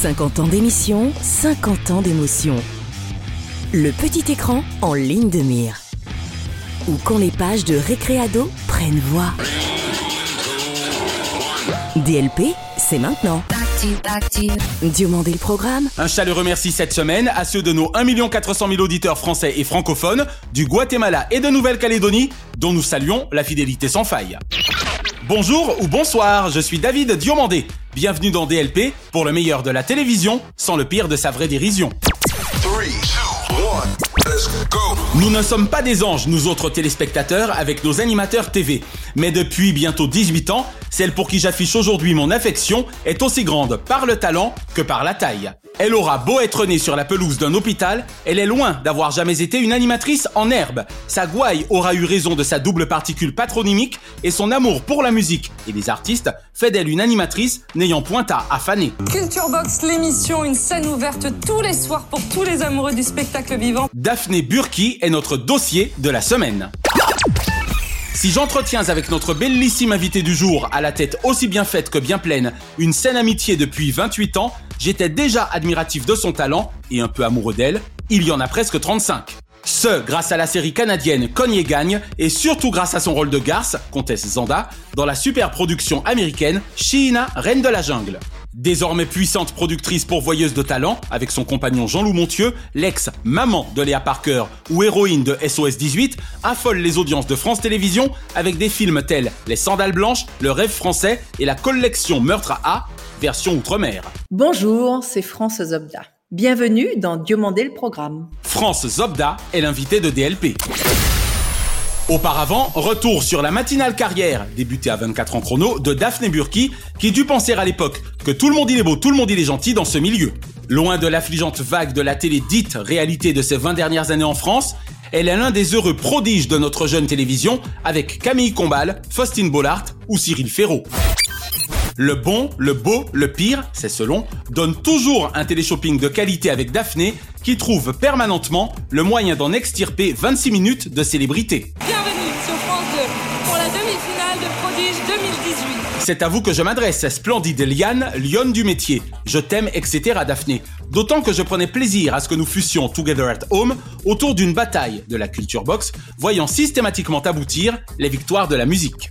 50 ans d'émission, 50 ans d'émotion. Le petit écran en ligne de mire. Ou quand les pages de Récréado prennent voix. DLP, c'est maintenant. Diomandé le programme. Un chaleureux merci cette semaine à ceux de nos 1 400 000 auditeurs français et francophones du Guatemala et de Nouvelle-Calédonie, dont nous saluons la fidélité sans faille. Bonjour ou bonsoir, je suis David Diomandé. Bienvenue dans DLP pour le meilleur de la télévision sans le pire de sa vraie dérision. Nous ne sommes pas des anges, nous autres téléspectateurs, avec nos animateurs TV. Mais depuis bientôt 18 ans, celle pour qui j'affiche aujourd'hui mon affection est aussi grande par le talent que par la taille. Elle aura beau être née sur la pelouse d'un hôpital, elle est loin d'avoir jamais été une animatrice en herbe. Sa gouaille aura eu raison de sa double particule patronymique et son amour pour la musique et les artistes fait d'elle une animatrice n'ayant point à affaner. Culture Box, l'émission, une scène ouverte tous les soirs pour tous les amoureux du spectacle vivant. Daphné Burki est notre dossier de la semaine. Si j'entretiens avec notre bellissime invité du jour, à la tête aussi bien faite que bien pleine, une saine amitié depuis 28 ans, j'étais déjà admiratif de son talent et un peu amoureux d'elle, il y en a presque 35. Ce, grâce à la série canadienne Cogne gagne, et surtout grâce à son rôle de garce, comtesse Zanda, dans la super production américaine Sheena, Reine de la Jungle. Désormais puissante productrice pourvoyeuse de talent, avec son compagnon Jean-Loup Montieu, l'ex-maman de Léa Parker ou héroïne de SOS 18, affole les audiences de France Télévisions avec des films tels Les Sandales Blanches, Le Rêve Français et la collection Meurtre à A, version Outre-mer. Bonjour, c'est France Zobda. Bienvenue dans Diomandé le programme. France Zobda est l'invité de DLP. Auparavant, retour sur la matinale carrière, débutée à 24 ans chrono, de Daphné Burki, qui dut penser à l'époque que tout le monde il est beau, tout le monde il est gentil dans ce milieu. Loin de l'affligeante vague de la télé dite réalité de ces 20 dernières années en France, elle est l'un des heureux prodiges de notre jeune télévision avec Camille Combal, Faustine Bollard ou Cyril Ferraud. Le bon, le beau, le pire, c'est selon, donne toujours un téléshopping de qualité avec Daphné qui trouve permanentement le moyen d'en extirper 26 minutes de célébrité. Bienvenue sur France 2 pour la demi-finale de Prodige 2018. C'est à vous que je m'adresse, splendide Liane, lionne du métier. Je t'aime, etc. Daphné. D'autant que je prenais plaisir à ce que nous fussions together at home autour d'une bataille de la culture box, voyant systématiquement aboutir les victoires de la musique.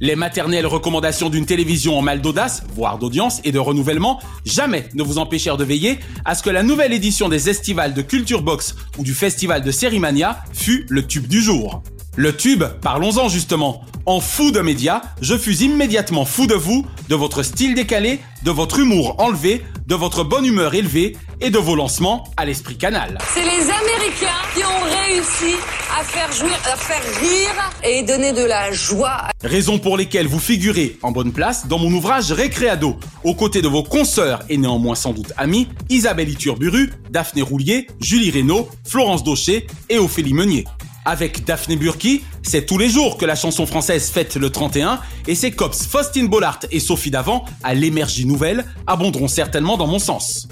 Les maternelles recommandations d'une télévision en mal d'audace, voire d'audience et de renouvellement, jamais ne vous empêchèrent de veiller à ce que la nouvelle édition des estivales de Culture Box ou du festival de Sérimania fût le tube du jour. Le tube, parlons-en justement. En fou de médias, je fus immédiatement fou de vous, de votre style décalé, de votre humour enlevé, de votre bonne humeur élevée et de vos lancements à l'esprit canal. C'est les Américains qui ont réussi à faire jouir, à faire rire et donner de la joie. Raisons pour lesquelles vous figurez en bonne place dans mon ouvrage Récréado, aux côtés de vos consoeurs et néanmoins sans doute amis, Isabelle Iturburu, Daphné Roulier, Julie Reynaud, Florence Daucher et Ophélie Meunier. Avec Daphné Burki, c'est tous les jours que la chanson française fête le 31 et ses cops Faustine Bollard et Sophie Davant, à l'énergie nouvelle, abonderont certainement dans mon sens.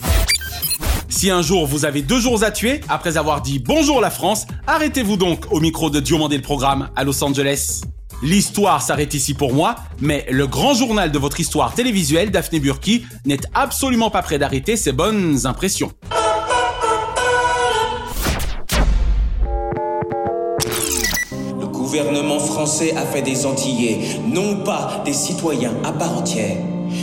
Si un jour vous avez deux jours à tuer, après avoir dit bonjour la France, arrêtez-vous donc au micro de Diomandé le programme à Los Angeles. L'histoire s'arrête ici pour moi, mais le grand journal de votre histoire télévisuelle, Daphné Burki, n'est absolument pas prêt d'arrêter ses bonnes impressions. Gouvernement français a fait des Antillais, non pas des citoyens à part entière,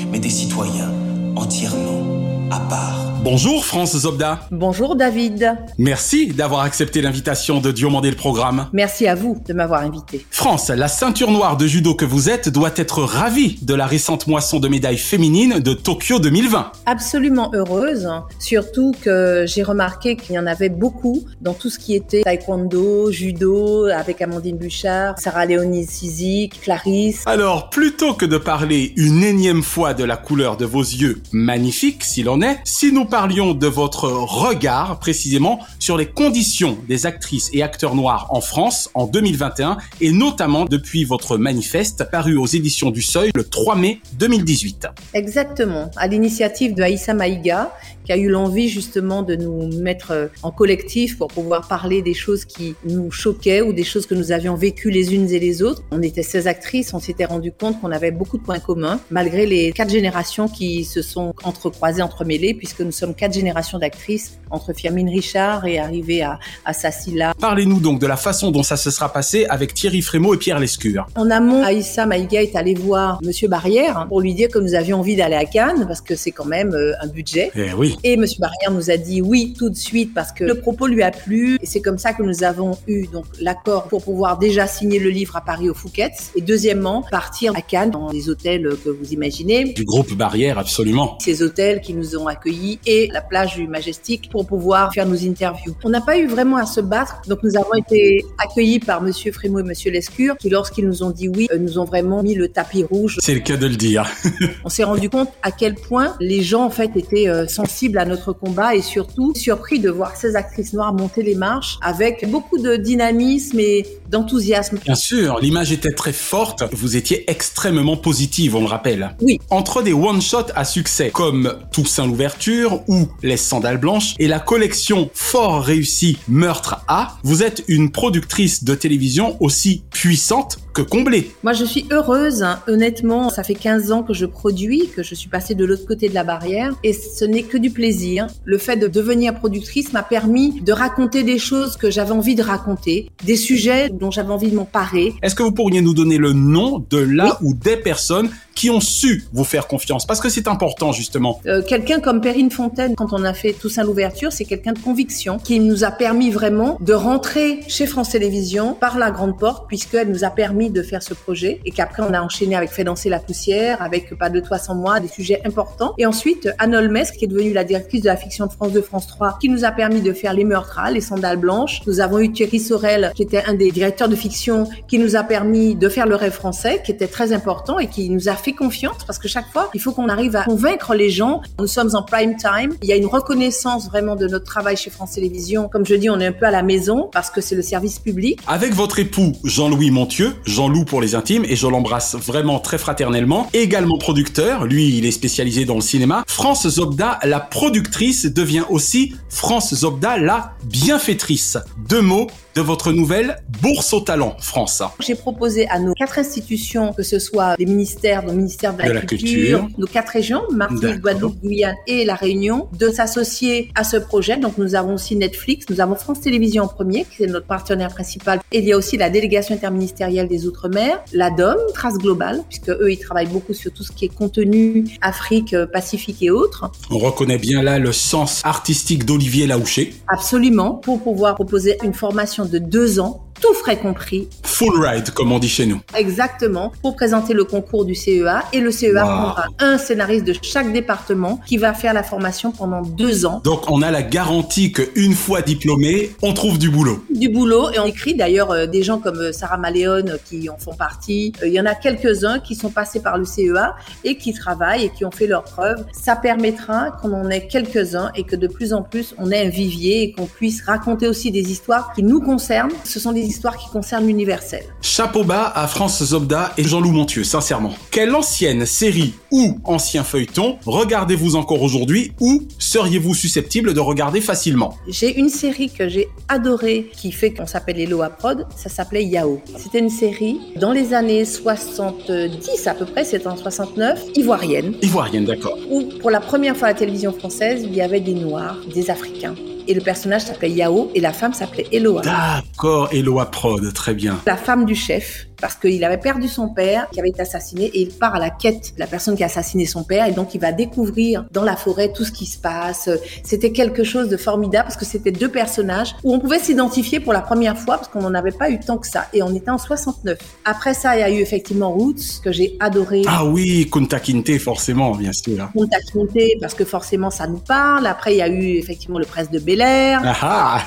mais des citoyens entièrement à part. Bonjour France Zobda. Bonjour David. Merci d'avoir accepté l'invitation de Diomandé le programme. Merci à vous de m'avoir invité. France, la ceinture noire de judo que vous êtes doit être ravie de la récente moisson de médailles féminines de Tokyo 2020. Absolument heureuse, surtout que j'ai remarqué qu'il y en avait beaucoup dans tout ce qui était taekwondo, judo, avec Amandine Bouchard, Sarah Léonie Sizik, Clarisse. Alors, plutôt que de parler une énième fois de la couleur de vos yeux, magnifiques s'il en est, si nous parlions de votre regard précisément sur les conditions des actrices et acteurs noirs en France en 2021 et notamment depuis votre manifeste paru aux éditions du Seuil le 3 mai 2018. Exactement, à l'initiative de Aïssa Maïga qui a eu l'envie justement de nous mettre euh, en collectif pour pouvoir parler des choses qui nous choquaient ou des choses que nous avions vécues les unes et les autres. On était 16 actrices, on s'était rendu compte qu'on avait beaucoup de points communs, malgré les quatre générations qui se sont entrecroisées, entremêlées, puisque nous sommes quatre générations d'actrices entre Firmine Richard et arrivé à, à Sassila. Parlez-nous donc de la façon dont ça se sera passé avec Thierry Frémaux et Pierre Lescure. En amont, Aïssa Maïga est allée voir Monsieur Barrière pour lui dire que nous avions envie d'aller à Cannes parce que c'est quand même euh, un budget. Eh oui. Et Monsieur Barrière nous a dit oui tout de suite parce que le propos lui a plu. Et c'est comme ça que nous avons eu donc l'accord pour pouvoir déjà signer le livre à Paris au Fouquet. Et deuxièmement, partir à Cannes dans les hôtels que vous imaginez. Du groupe Barrière, absolument. Ces hôtels qui nous ont accueillis et la plage du Majestic pour pouvoir faire nos interviews. On n'a pas eu vraiment à se battre. Donc nous avons été accueillis par Monsieur Frémaux et Monsieur Lescure qui, lorsqu'ils nous ont dit oui, euh, nous ont vraiment mis le tapis rouge. C'est le cas de le dire. On s'est rendu compte à quel point les gens en fait étaient euh, sensibles à notre combat et surtout surpris de voir ces actrices noires monter les marches avec beaucoup de dynamisme et d'enthousiasme. Bien sûr, l'image était très forte. Vous étiez extrêmement positive, on le rappelle. Oui. Entre des one-shots à succès comme Toussaint l'ouverture ou Les Sandales Blanches et la collection fort réussie Meurtre A, vous êtes une productrice de télévision aussi puissante que comblée. Moi, je suis heureuse. hein. Honnêtement, ça fait 15 ans que je produis, que je suis passée de l'autre côté de la barrière et ce n'est que du plaisir. Le fait de devenir productrice m'a permis de raconter des choses que j'avais envie de raconter, des sujets dont j'avais envie de m'emparer. Est-ce que vous pourriez nous donner le nom de la ou des personnes qui ont su vous faire confiance Parce que c'est important, justement. Euh, quelqu'un comme Perrine Fontaine, quand on a fait Toussaint l'ouverture, c'est quelqu'un de conviction qui nous a permis vraiment de rentrer chez France Télévisions par la grande porte, puisqu'elle nous a permis de faire ce projet et qu'après on a enchaîné avec Fait danser la poussière, avec Pas de toi sans moi, des sujets importants. Et ensuite, Anne Olmes, qui est devenue la directrice de la fiction de France 2, France 3, qui nous a permis de faire Les Meurtres, Les Sandales Blanches. Nous avons eu Thierry Sorel, qui était un des directeurs de fiction, qui nous a permis de faire Le Rêve français, qui était très important et qui nous a fait confiance parce que chaque fois, il faut qu'on arrive à convaincre les gens. Nous sommes en prime time. Il y a une reconnaissance vraiment de notre travail chez France Télévisions. Comme je dis, on est un peu à la maison parce que c'est le service public. Avec votre époux Jean-Louis Montieu, Jean-Loup pour les intimes, et je l'embrasse vraiment très fraternellement, également producteur, lui il est spécialisé dans le cinéma, France Zobda, la productrice, devient aussi France Zobda, la bienfaitrice. Deux mots de votre nouvelle Bourse au talent, France. J'ai proposé à nos quatre institutions, que ce soit les ministères, nos ministères de la, De la culture, culture. nos quatre régions, Martinique. Guadeloupe, Guyane et La Réunion, de s'associer à ce projet. Donc nous avons aussi Netflix, nous avons France Télévisions en premier, qui est notre partenaire principal. Et il y a aussi la délégation interministérielle des Outre-mer, la DOM, Trace Globale, puisque eux, ils travaillent beaucoup sur tout ce qui est contenu Afrique, euh, Pacifique et autres. On reconnaît bien là le sens artistique d'Olivier Laouché. Absolument, pour pouvoir proposer une formation de deux ans, tout frais compris, Full ride, comme on dit chez nous. Exactement, pour présenter le concours du CEA. Et le CEA Wow. prendra un scénariste de chaque département qui va faire la formation pendant deux ans. Donc on a la garantie qu'une fois diplômé, on trouve du boulot. Du boulot, et on écrit d'ailleurs euh, des gens comme euh, Sarah Maléone euh, qui en font partie. Euh, Il y en a quelques-uns qui sont passés par le CEA et qui travaillent et qui ont fait leurs preuves. Ça permettra qu'on en ait quelques-uns et que de plus en plus on ait un vivier et qu'on puisse raconter aussi des histoires qui nous concernent. Ce sont des histoires qui concernent l'universel. Chapeau bas à France Zobda et Jean-Loup Montieu, sincèrement. Quelle ancienne série ou ancien feuilleton regardez-vous encore aujourd'hui ou seriez-vous susceptible de regarder facilement J'ai une série que j'ai adorée qui fait qu'on s'appelle Eloa Prod, ça s'appelait Yao. C'était une série dans les années 70 à peu près, c'était en 69, ivoirienne, Ivoirienne, d'accord. où pour la première fois à la télévision française, il y avait des Noirs, des Africains. Et le personnage s'appelait Yao et la femme s'appelait Eloa. D'accord, Eloa Prod, très bien. La femme du chef parce qu'il avait perdu son père qui avait été assassiné et il part à la quête de la personne qui a assassiné son père et donc il va découvrir dans la forêt tout ce qui se passe. C'était quelque chose de formidable parce que c'était deux personnages où on pouvait s'identifier pour la première fois parce qu'on n'en avait pas eu tant que ça et on était en 69. Après ça, il y a eu effectivement Roots que j'ai adoré. Ah oui, Kunta Kinte forcément, bien sûr. Kunta Kinte parce que forcément ça nous parle. Après, il y a eu effectivement le Prince de Bel Ah ah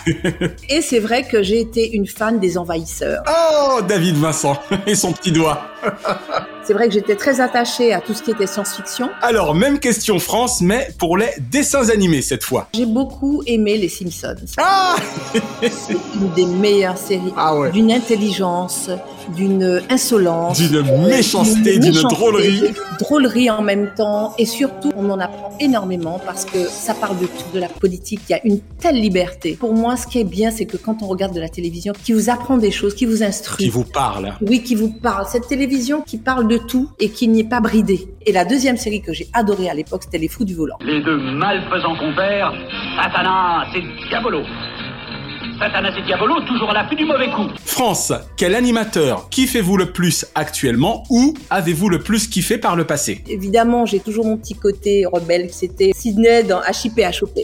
Et c'est vrai que j'ai été une fan des envahisseurs. Oh, David Vincent et son petit doigt. C'est vrai que j'étais très attachée à tout ce qui était science-fiction. Alors, même question France, mais pour les dessins animés cette fois. J'ai beaucoup aimé les Simpsons. Ah C'est une des meilleures séries. Ah ouais. D'une intelligence, d'une insolence. D'une méchanceté, d'une drôlerie. Drôlerie en même temps. Et surtout, on en apprend énormément parce que ça parle de tout, de la politique. Il y a une telle liberté. Pour moi, ce qui est bien, c'est que quand on regarde de la télévision, qui vous apprend des choses, qui vous instruit. Qui vous parle. Oui, qui vous parle. Cette télévision qui parle de tout et qui n'y est pas bridée. Et la deuxième série que j'ai adorée à l'époque, c'était Les Fous du Volant. Les deux malfaisants compères, Satanas et Diabolo. Satanas et Diabolo, toujours à l'affût du mauvais coup. France, quel animateur kiffez-vous le plus actuellement ou avez-vous le plus kiffé par le passé? Évidemment, j'ai toujours mon petit côté rebelle, c'était Sydney dans HIP HOP.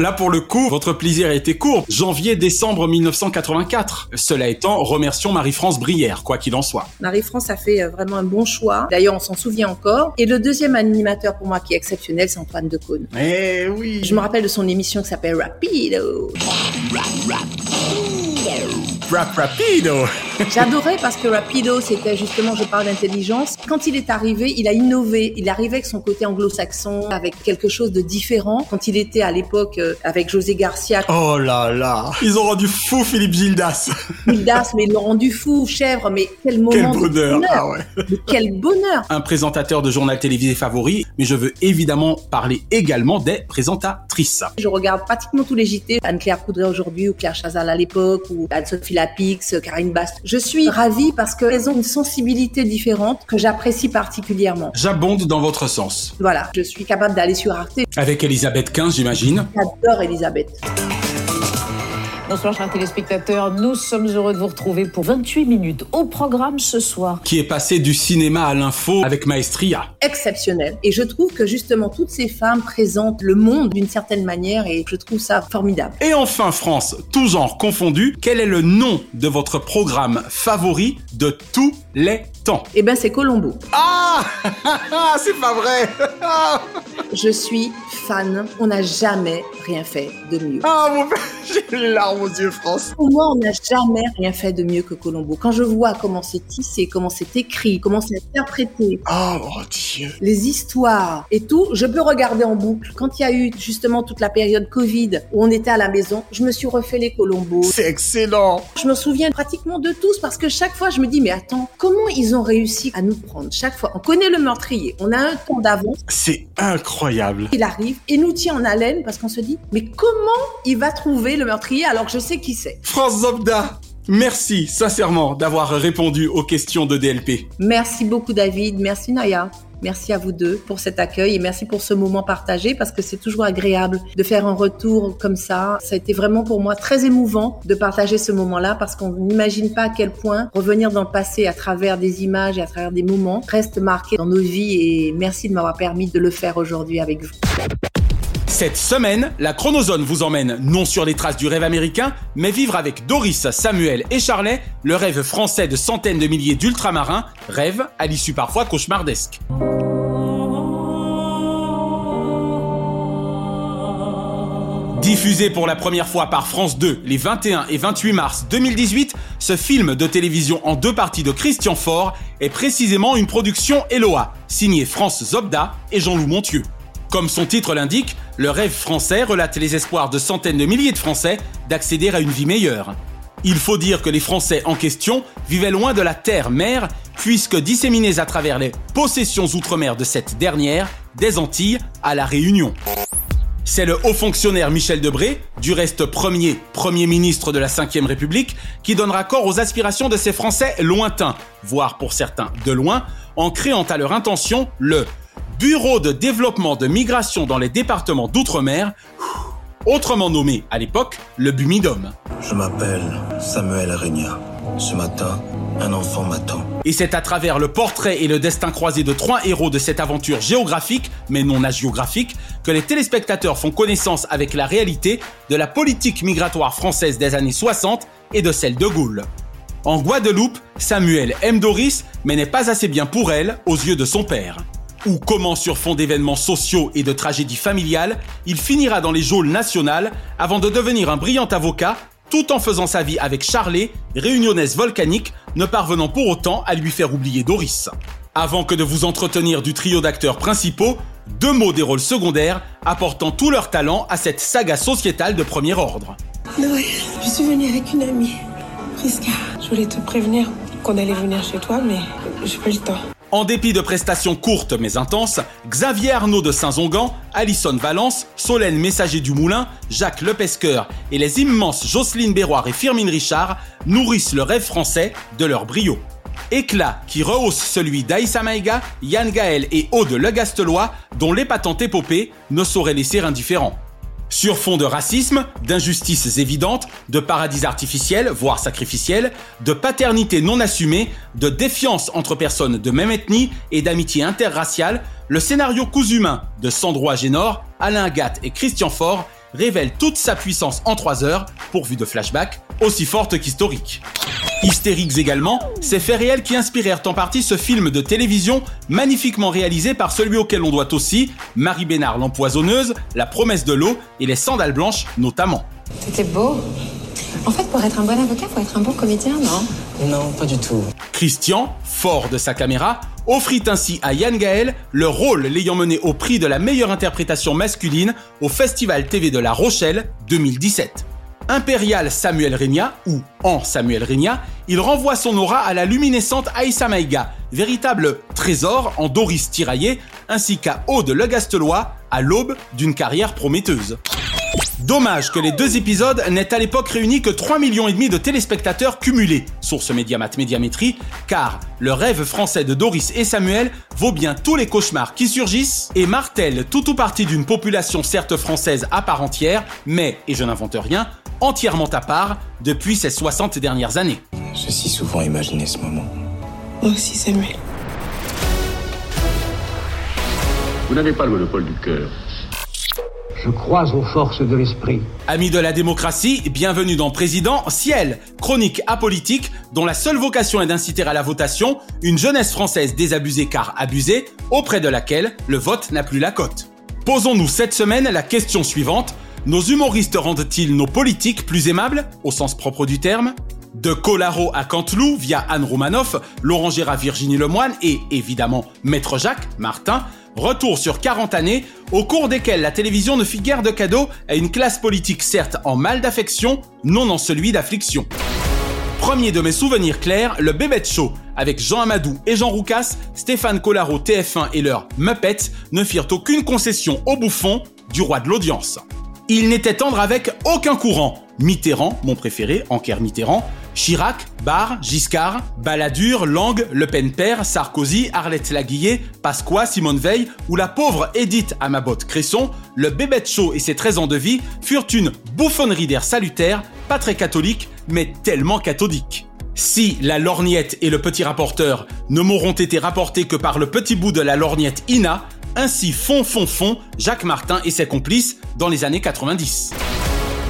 Là pour le coup, votre plaisir a été court. Janvier-décembre 1984. Cela étant, remercions Marie-France Brière, quoi qu'il en soit. Marie-France a fait euh, vraiment un bon choix. D'ailleurs, on s'en souvient encore. Et le deuxième animateur pour moi qui est exceptionnel, c'est Antoine Decaune. Eh oui Je me rappelle de son émission qui s'appelle Rapido. Rap Rapido. J'adorais parce que Rapido, c'était justement, je parle d'intelligence. Quand il est arrivé, il a innové. Il arrivait avec son côté anglo-saxon, avec quelque chose de différent. Quand il était à l'époque euh, avec José Garcia, Oh là là. Ils ont rendu fou Philippe Gildas. Gildas, mais ils l'ont rendu fou, chèvre, mais quel moment Quel de bonheur. Ah ouais. Mais quel bonheur. Un présentateur de journal télévisé favori, mais je veux évidemment parler également des présentatrices. Je regarde pratiquement tous les JT, Anne-Claire Coudray aujourd'hui, ou Claire Chazal à l'époque, ou Anne-Sophie Lapix, Karine Bast. Je suis ravie parce qu'elles ont une sensibilité différente que j'apprécie particulièrement. J'abonde dans votre sens. Voilà, je suis capable d'aller sur Arte. Avec Elisabeth Quint, j'imagine. J'adore Elisabeth. Bonsoir chers téléspectateurs, nous sommes heureux de vous retrouver pour 28 minutes au programme ce soir. Qui est passé du cinéma à l'info avec Maestria. Exceptionnelle. Et je trouve que justement toutes ces femmes présentent le monde d'une certaine manière et je trouve ça formidable. Et enfin France, tout genre confondu, quel est le nom de votre programme favori de tous les temps Eh ben c'est Colombo. Ah C'est pas vrai Je suis fan. On n'a jamais rien fait de mieux. Ah mon père, j'ai les larmes aux yeux France. Pour moi, on n'a jamais rien fait de mieux que Colombo. Quand je vois comment c'est tissé, comment c'est écrit, comment c'est interprété, Oh mon dieu les histoires et tout, je peux regarder en boucle. Quand il y a eu justement toute la période Covid où on était à la maison, je me suis refait les Colombo. C'est excellent Je me souviens pratiquement de tous parce que chaque fois je me dis mais attends, comment ils ont réussi à nous prendre Chaque fois, on connaît le meurtrier, on a un temps d'avance, C'est incroyable. Il arrive et nous tient en haleine parce qu'on se dit mais comment il va trouver le meurtrier alors que je sais qui c'est? France Zobda Merci sincèrement d'avoir répondu aux questions de DLP. Merci beaucoup David, merci Naya. Merci à vous deux pour cet accueil et merci pour ce moment partagé parce que c'est toujours agréable de faire un retour comme ça. Ça a été vraiment pour moi très émouvant de partager ce moment-là parce qu'on n'imagine pas à quel point revenir dans le passé à travers des images et à travers des moments reste marqué dans nos vies et merci de m'avoir permis de le faire aujourd'hui avec vous. Cette semaine, la Chronozone vous emmène non sur les traces du rêve américain, mais vivre avec Doris, Samuel et Charlet le rêve français de centaines de milliers d'ultramarins, rêve à l'issue parfois cauchemardesque. Diffusé pour la première fois par France 2 les 21 et 28 mars 2018, ce film de télévision en deux parties de Christian Faure est précisément une production Eloa, signée France Zobda et Jean-Loup Montieu. Comme son titre l'indique, le rêve français relate les espoirs de centaines de milliers de Français d'accéder à une vie meilleure. Il faut dire que les Français en question vivaient loin de la terre-mère, puisque disséminés à travers les possessions outre-mer de cette dernière, des Antilles à la Réunion. C'est le haut fonctionnaire Michel Debré, du reste premier Premier ministre de la Ve République, qui donnera corps aux aspirations de ces Français lointains, voire pour certains de loin, en créant à leur intention le Bureau de développement de migration dans les départements d'outre-mer, autrement nommé à l'époque le Bumidum. Je m'appelle Samuel Regna. Ce matin, un enfant m'attend. Et c'est à travers le portrait et le destin croisé de trois héros de cette aventure géographique, mais non hagiographique, que les téléspectateurs font connaissance avec la réalité de la politique migratoire française des années 60 et de celle de Gaulle. En Guadeloupe, Samuel aime Doris, mais n'est pas assez bien pour elle aux yeux de son père. Ou comment sur fond d'événements sociaux et de tragédies familiales, il finira dans les geôles nationales avant de devenir un brillant avocat tout en faisant sa vie avec Charlet, réunionnaise volcanique, ne parvenant pour autant à lui faire oublier Doris. Avant que de vous entretenir du trio d'acteurs principaux, deux mots des rôles secondaires apportant tout leur talent à cette saga sociétale de premier ordre. Noël, je suis venue avec une amie, Priska. Je voulais te prévenir qu'on allait venir chez toi, mais j'ai pas le temps. En dépit de prestations courtes mais intenses, Xavier Arnaud de Saint-Zongan, Alison Valence, Solène Messager du Moulin, Jacques Lepesqueur et les immenses Jocelyne Béroir et Firmine Richard nourrissent le rêve français de leur brio. Éclat qui rehausse celui d'Aïssa Maïga, Yann Gaël et Aude Le Gastelois, dont l'épatante épopée ne saurait laisser indifférent. Sur fond de racisme, d'injustices évidentes, de paradis artificiels, voire sacrificiels, de paternité non assumée, de défiance entre personnes de même ethnie et d'amitié interraciale, le scénario Cousumain de Sandro Agénor, Alain Gatt et Christian Faure révèle toute sa puissance en 3 heures, pourvu de flashbacks, aussi forte qu'historique. Hystériques également, ces faits réels qui inspirèrent en partie ce film de télévision magnifiquement réalisé par celui auquel on doit aussi Marie Bénard l'empoisonneuse, La promesse de l'eau et Les sandales blanches notamment. C'était beau. En fait, pour être un bon avocat, faut être un bon comédien, non? Non, pas du tout. Christian, fort de sa caméra, offrit ainsi à Yann Gaël le rôle l'ayant mené au prix de la meilleure interprétation masculine au Festival TV de La Rochelle 2017 impérial Samuel Regna, ou en Samuel Regna, il renvoie son aura à la luminescente Aïssa Maïga, véritable trésor en Doris tiraillé, ainsi qu'à Aude Le Gastelois, à l'aube d'une carrière prometteuse. Dommage que les deux épisodes n'aient à l'époque réuni que 3 millions de téléspectateurs cumulés, source Médiamat Médiamétrie, car le rêve français de Doris et Samuel vaut bien tous les cauchemars qui surgissent et martèle tout ou partie d'une population certes française à part entière, mais, et je n'invente rien, entièrement à part depuis ces 60 dernières années. J'ai si souvent imaginé ce moment. Moi aussi, Samuel. Vous n'avez pas le monopole du cœur. Je crois aux forces de l'esprit. Amis de la démocratie, bienvenue dans Président Ciel, chronique apolitique dont la seule vocation est d'inciter à la votation une jeunesse française désabusée car abusée, auprès de laquelle le vote n'a plus la cote. Posons-nous cette semaine la question suivante. Nos humoristes rendent-ils nos politiques plus aimables, au sens propre du terme? De Colaro à Canteloup via Anne Romanoff, Laurent Gérard, Virginie Lemoine et évidemment Maître Jacques, Martin, retour sur 40 années au cours desquelles la télévision ne fit guère de cadeaux à une classe politique certes en mal d'affection, non en celui d'affliction. Premier de mes souvenirs clairs, le Bébête Show, avec Jean Amadou et Jean Roucas, Stéphane Collaro TF1 et leur Muppets ne firent aucune concession au bouffon du roi de l'audience. Il n'était tendre avec aucun courant. Mitterrand, mon préféré, Anker Mitterrand, Chirac, Barre, Giscard, Balladur, Lang, Le Pen père, Sarkozy, Arlette Laguillet, Pasqua, Simone Veil ou la pauvre Edith Amabotte Cresson, le bébête chaud et ses 13 ans de vie furent une bouffonnerie d'air salutaire, pas très catholique, mais tellement cathodique. Si la lorgnette et le petit rapporteur ne m'auront été rapportés que par le petit bout de la lorgnette Ina, ainsi fond fond fond Jacques Martin et ses complices dans les années 90.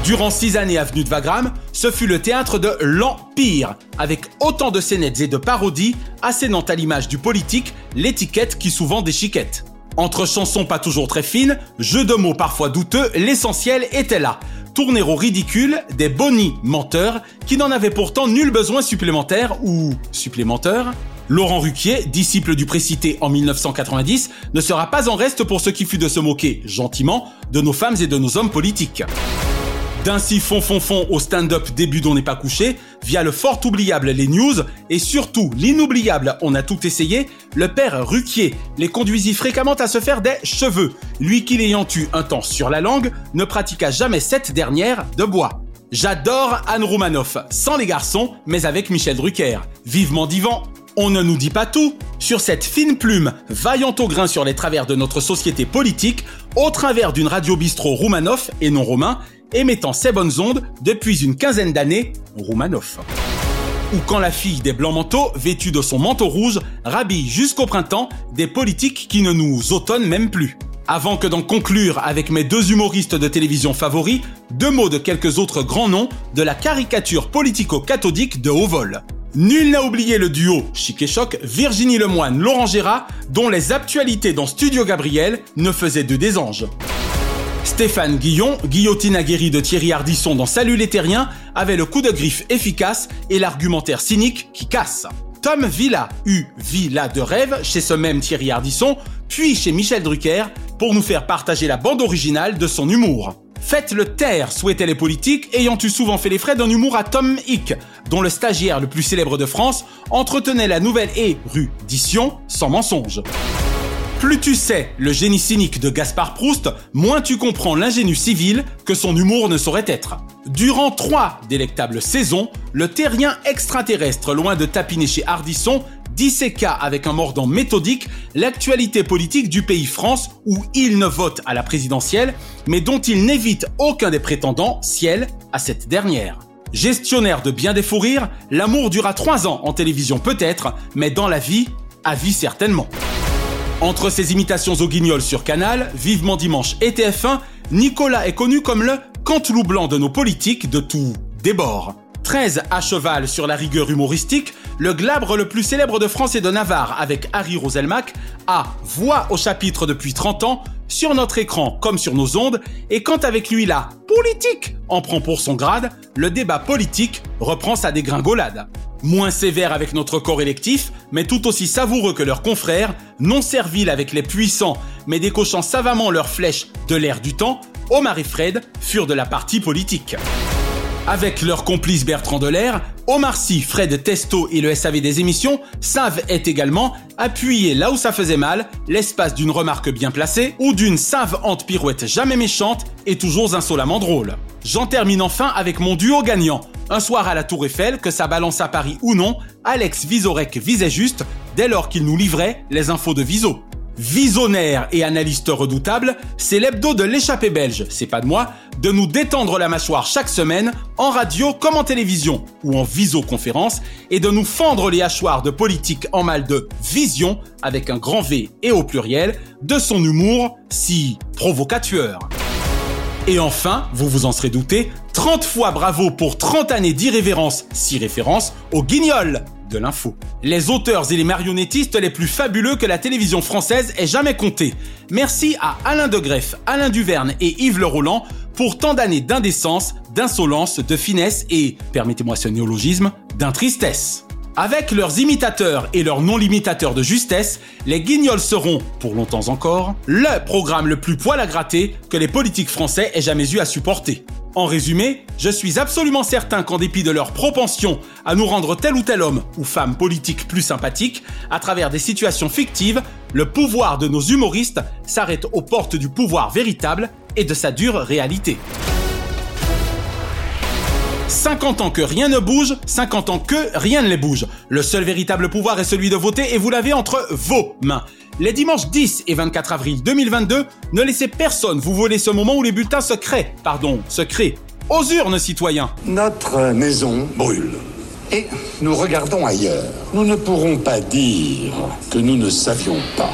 Durant six années avenue de Wagram, ce fut le théâtre de l'Empire, avec autant de scénettes et de parodies assénant à l'image du politique l'étiquette qui souvent déchiquette. Entre chansons pas toujours très fines, jeux de mots parfois douteux, l'essentiel était là. Tourner au ridicule des bonnies menteurs qui n'en avaient pourtant nul besoin supplémentaire ou supplémentaire Laurent Ruquier, disciple du précité en 1990, ne sera pas en reste pour ce qui fut de se moquer, gentiment, de nos femmes et de nos hommes politiques. D'ainsi fond fond fond au stand-up début d'On n'est pas couché, via le fort oubliable les news, et surtout l'inoubliable On a tout essayé, le père Ruquier les conduisit fréquemment à se faire des cheveux. Lui qui l'ayant eu un temps sur la langue, ne pratiqua jamais cette dernière de bois. J'adore Anne Roumanoff, sans les garçons, mais avec Michel Drucker. Vivement divan, on ne nous dit pas tout, sur cette fine plume vaillant au grain sur les travers de notre société politique, au travers d'une radio bistrot Roumanoff et non romain, émettant ses bonnes ondes depuis une quinzaine d'années, Roumanoff. Ou quand la fille des blancs manteaux, vêtue de son manteau rouge, rhabille jusqu'au printemps des politiques qui ne nous autonnent même plus. Avant que d'en conclure avec mes deux humoristes de télévision favoris, deux mots de quelques autres grands noms de la caricature politico-cathodique de haut vol. Nul n'a oublié le duo Chic et Choc, Virginie Lemoine, Laurent Gérard, dont les actualités dans Studio Gabriel ne faisaient de des anges. Stéphane Guillon, guillotine aguerrie de Thierry Ardisson dans Salut les Terriens, avait le coup de griffe efficace et l'argumentaire cynique qui casse. Tom Villa eut Villa de rêve chez ce même Thierry Ardisson, puis chez Michel Drucker, pour nous faire partager la bande originale de son humour. Faites-le taire, souhaitaient les politiques, ayant eu souvent fait les frais d'un humour à Tom Hick, dont le stagiaire le plus célèbre de France entretenait la nouvelle érudition sans mensonge. Plus tu sais le génie cynique de Gaspard Proust, moins tu comprends l'ingénu civil que son humour ne saurait être. Durant trois délectables saisons, le terrien extraterrestre, loin de tapiner chez Hardisson, disséqua avec un mordant méthodique l'actualité politique du pays France où il ne vote à la présidentielle, mais dont il n'évite aucun des prétendants, ciel, à cette dernière. Gestionnaire de bien des fous rires, l'amour dura trois ans en télévision peut-être, mais dans la vie, à vie certainement. Entre ses imitations au guignol sur Canal, Vivement Dimanche et TF1, Nicolas est connu comme le cantelou blanc de nos politiques de tout débord. 13 à cheval sur la rigueur humoristique, le glabre le plus célèbre de France et de Navarre avec Harry Roselmack a voix au chapitre depuis 30 ans, sur notre écran comme sur nos ondes, et quand avec lui la politique en prend pour son grade, le débat politique reprend sa dégringolade. Moins sévère avec notre corps électif, mais tout aussi savoureux que leurs confrères, non serviles avec les puissants, mais décochant savamment leurs flèches de l'air du temps, Omar et Fred furent de la partie politique. Avec leur complice Bertrand Delair, Omar Sy, Fred Testo et le SAV des émissions savent est également appuyer là où ça faisait mal, l'espace d'une remarque bien placée ou d'une savante pirouette jamais méchante et toujours insolemment drôle. J'en termine enfin avec mon duo gagnant. Un soir à la Tour Eiffel, que ça balance à Paris ou non, Alex Visorek visait juste dès lors qu'il nous livrait les infos de Viso. Visionnaire et analyste redoutable, c'est l'hebdo de l'échappée belge, c'est pas de moi, de nous détendre la mâchoire chaque semaine, en radio comme en télévision ou en visioconférence, et de nous fendre les hachoirs de politique en mal de vision, avec un grand V et au pluriel, de son humour si provocateur. Et enfin, vous vous en serez douté, 30 fois bravo pour 30 années d'irrévérence, si référence, au guignol de l'info. Les auteurs et les marionnettistes les plus fabuleux que la télévision française ait jamais compté. Merci à Alain de Greff, Alain Duverne et Yves Le Roland pour tant d'années d'indécence, d'insolence, de finesse et, permettez-moi ce néologisme, d'intristesse. Avec leurs imitateurs et leurs non-limitateurs de justesse, les guignols seront, pour longtemps encore, le programme le plus poil à gratter que les politiques français aient jamais eu à supporter. En résumé, je suis absolument certain qu'en dépit de leur propension à nous rendre tel ou tel homme ou femme politique plus sympathique, à travers des situations fictives, le pouvoir de nos humoristes s'arrête aux portes du pouvoir véritable et de sa dure réalité. 50 ans que rien ne bouge, 50 ans que rien ne les bouge. Le seul véritable pouvoir est celui de voter et vous l'avez entre vos mains. Les dimanches 10 et 24 avril 2022, ne laissez personne vous voler ce moment où les bulletins se créent, pardon, se créent. Aux urnes, citoyens. Notre maison brûle. Et nous regardons ailleurs. Nous ne pourrons pas dire que nous ne savions pas.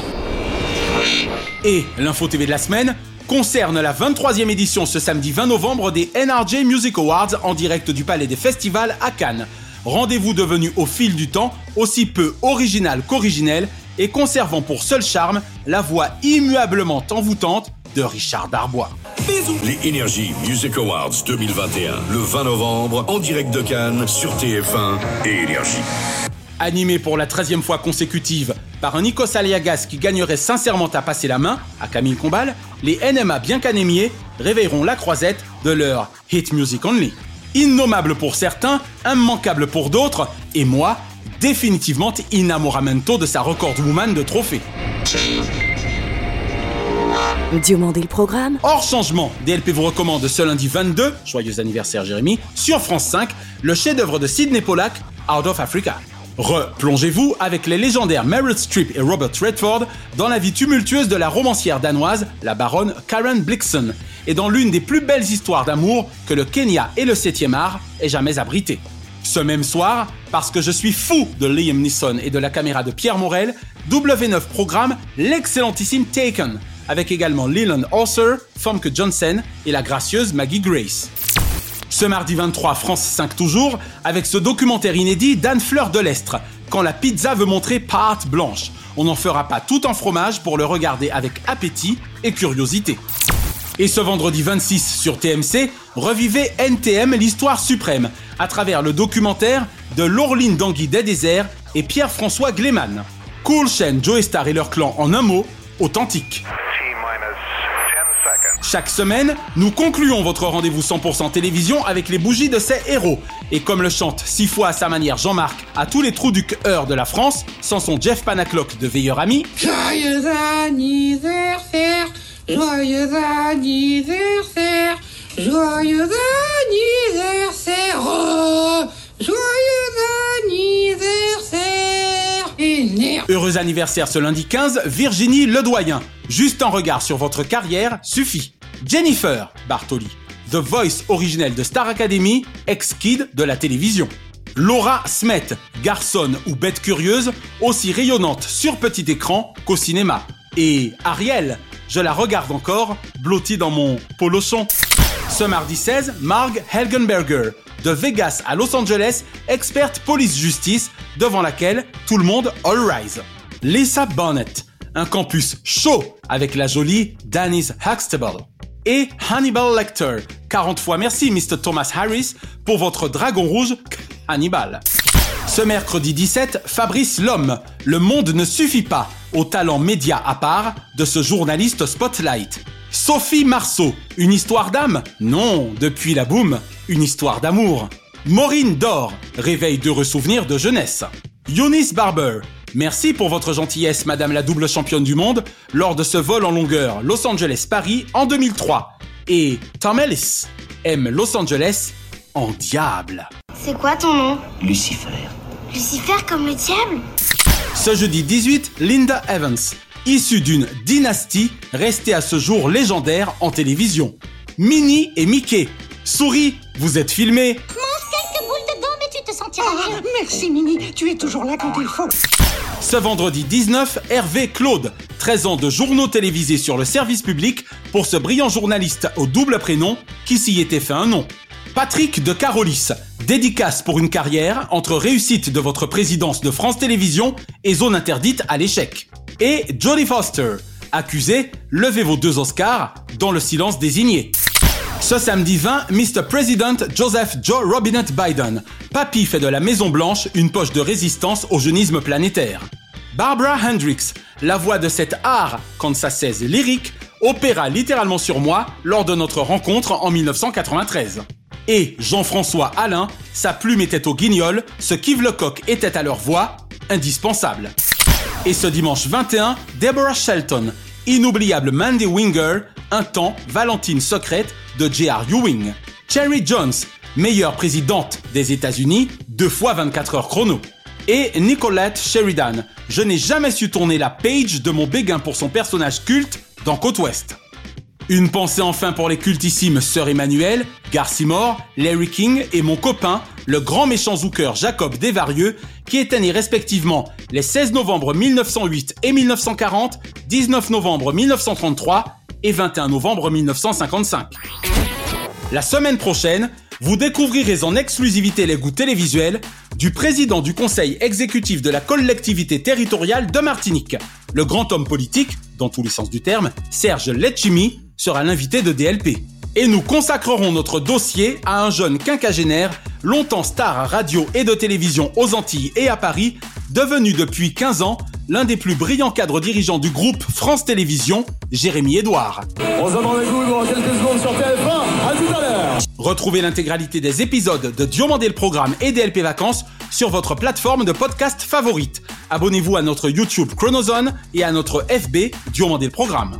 Et l'info TV de la semaine concerne la 23e édition ce samedi 20 novembre des NRJ Music Awards en direct du Palais des Festivals à Cannes. Rendez-vous devenu au fil du temps aussi peu original qu'originel et conservant pour seul charme la voix immuablement envoûtante de Richard Darbois. Les Energy Music Awards 2021, le 20 novembre, en direct de Cannes, sur TF1 et Énergie. Animé pour la 13e fois consécutive par un Nikos Aliagas qui gagnerait sincèrement à passer la main à Camille Combal, les NMA bien qu'anémiés réveilleront la croisette de leur Hit Music Only. Innommable pour certains, immanquable pour d'autres, et moi, définitivement inamoramento de sa record woman de trophée. Diomandé le programme. Hors changement, DLP vous recommande ce lundi 22, joyeux anniversaire Jérémy, sur France 5, le chef-d'œuvre de Sidney Pollack, Out of Africa. Replongez-vous avec les légendaires Meryl Streep et Robert Redford dans la vie tumultueuse de la romancière danoise, la baronne Karen Blixen, et dans l'une des plus belles histoires d'amour que le Kenya et le 7e art aient jamais abrité. Ce même soir, parce que je suis fou de Liam Neeson et de la caméra de Pierre Morel, W9 programme l'excellentissime Taken, avec également Leland Orser, Famke Johnson et la gracieuse Maggie Grace. Ce mardi 23, France 5 toujours, avec ce documentaire inédit d'Anne Fleur de l'Estre, quand la pizza veut montrer pâte blanche. On n'en fera pas tout en fromage pour le regarder avec appétit et curiosité. Et ce vendredi 26 sur TMC, revivez NTM l'histoire suprême, à travers le documentaire de Laureline Dangui des Déserts et Pierre-François Gleman. Cool chaîne Joe Star et leur clan en un mot, authentique. Chaque semaine, nous concluons votre rendez-vous 100% télévision avec les bougies de ces héros. Et comme le chante six fois à sa manière Jean-Marc à tous les trous du cœur de la France, sans son Jeff Panaclock de Veilleur Ami. Joyeux anniversaire, joyeux anniversaire, oh, joyeux anniversaire. Heureux anniversaire ce lundi 15, Virginie Ledoyen. Juste un regard sur votre carrière suffit. Jennifer Bartoli, The Voice originelle de Star Academy, ex-kid de la télévision. Laura Smet, garçonne ou bête curieuse, aussi rayonnante sur petit écran qu'au cinéma. Et Ariel, je la regarde encore, blottie dans mon polochon. Ce mardi 16, Marg Helgenberger, de Vegas à Los Angeles, experte police-justice, devant laquelle tout le monde all rise. Lisa Bonnet, un campus chaud avec la jolie Denise Huxtable. Et Hannibal Lecter, 40 fois merci Mr. Thomas Harris pour votre dragon rouge Hannibal. Ce mercredi 17, Fabrice Lhomme, Le monde ne suffit pas au talent média à part de ce journaliste spotlight. Sophie Marceau, une histoire d'âme? Non, depuis la boum, une histoire d'amour. Maureen Dor, réveil d'heureux souvenirs de jeunesse. Eunice Barber, merci pour votre gentillesse, Madame la double championne du monde, lors de ce vol en longueur Los Angeles-Paris en 2003. Et Tom Ellis aime Los Angeles en diable. C'est quoi ton nom Lucifer. Lucifer comme le diable Ce jeudi 18, Linda Evans, issue d'une dynastie restée à ce jour légendaire en télévision. Minnie et Mickey. Souris, vous êtes filmés. Mange quelques boules dedans, mais tu te sentiras mieux. Merci, Mini. Tu es toujours là quand il faut. Ce vendredi 19, Hervé Claude, 13 ans de journaux télévisés sur le service public pour ce brillant journaliste au double prénom qui s'y était fait un nom. Patrick de Carolis, dédicace pour une carrière entre réussite de votre présidence de France Télévisions et zone interdite à l'échec. Et Jodie Foster, accusé, levez vos deux Oscars dans le silence désigné. Ce samedi 20, Mr. President Joseph Joe Robinette Biden. Papy fait de la Maison Blanche une poche de résistance au jeunisme planétaire. Barbara Hendricks, la voix de cet art kansassaise lyrique, opéra littéralement sur moi lors de notre rencontre en 1993. Et Jean-François Alain, sa plume était au guignol, ce qu'Yves Lecoq était à leur voix, indispensable. Et ce dimanche 21, Deborah Shelton, inoubliable Mandy Winger, un temps Valentine secrète de J.R. Ewing. Cherry Jones, meilleure présidente des États-Unis, deux fois 24 heures chrono. Et Nicolette Sheridan, je n'ai jamais su tourner la page de mon béguin pour son personnage culte dans Côte Ouest. Une pensée enfin pour les cultissimes Sœur Emmanuel, Garcimore, Larry King et mon copain, le grand méchant zooker Jacob Desvarieux, qui étaient nés respectivement les 16 novembre 1908 et 1940, 19 novembre 1933 et 21 novembre 1955. La semaine prochaine, vous découvrirez en exclusivité les goûts télévisuels du président du conseil exécutif de la collectivité territoriale de Martinique. Le grand homme politique, dans tous les sens du terme, Serge Letchimi, sera l'invité de DLP. Et nous consacrerons notre dossier à un jeune quinquagénaire, longtemps star à radio et de télévision aux Antilles et à Paris, devenu depuis 15 ans l'un des plus brillants cadres dirigeants du groupe France Télévisions, Jérémy Edouard. On se demande avec vous dans quelques secondes sur TF1. À tout à l'heure. Retrouvez l'intégralité des épisodes de Diomandé le Programme et DLP Vacances sur votre plateforme de podcast favorite. Abonnez-vous à notre YouTube Chronozone et à notre FB Diomandé le Programme.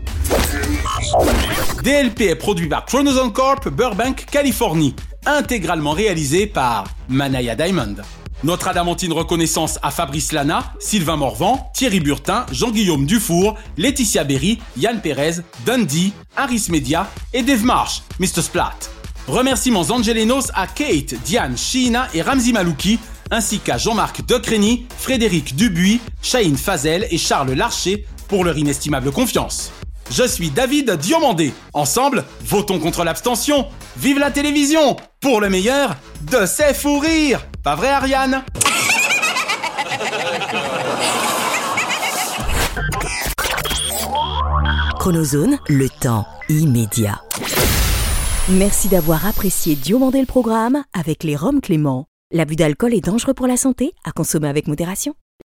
DLP est produit par Chronozone Corp, Burbank, Californie. Intégralement réalisé par Manaya Diamond. Notre adamantine reconnaissance à Fabrice Lana, Sylvain Morvan, Thierry Burtin, Jean-Guillaume Dufour, Laetitia Berry, Yann Perez, Dundee, Harris Media et Dave Marsh, Mr. Splat. Remerciements angelenos à Kate, Diane, Sheena et Ramzi Malouki, ainsi qu'à Jean-Marc Decreny, Frédéric Dubuis, Shahin Fazel et Charles Larcher pour leur inestimable confiance. Je suis David Diomandé. Ensemble, votons contre l'abstention. Vive la télévision Pour le meilleur, de ses fous rires Pas vrai, Ariane? Chronozone, le temps immédiat. Merci d'avoir apprécié Diomandé le programme avec les Roms Clément. L'abus d'alcool est dangereux pour la santé, à consommer avec modération.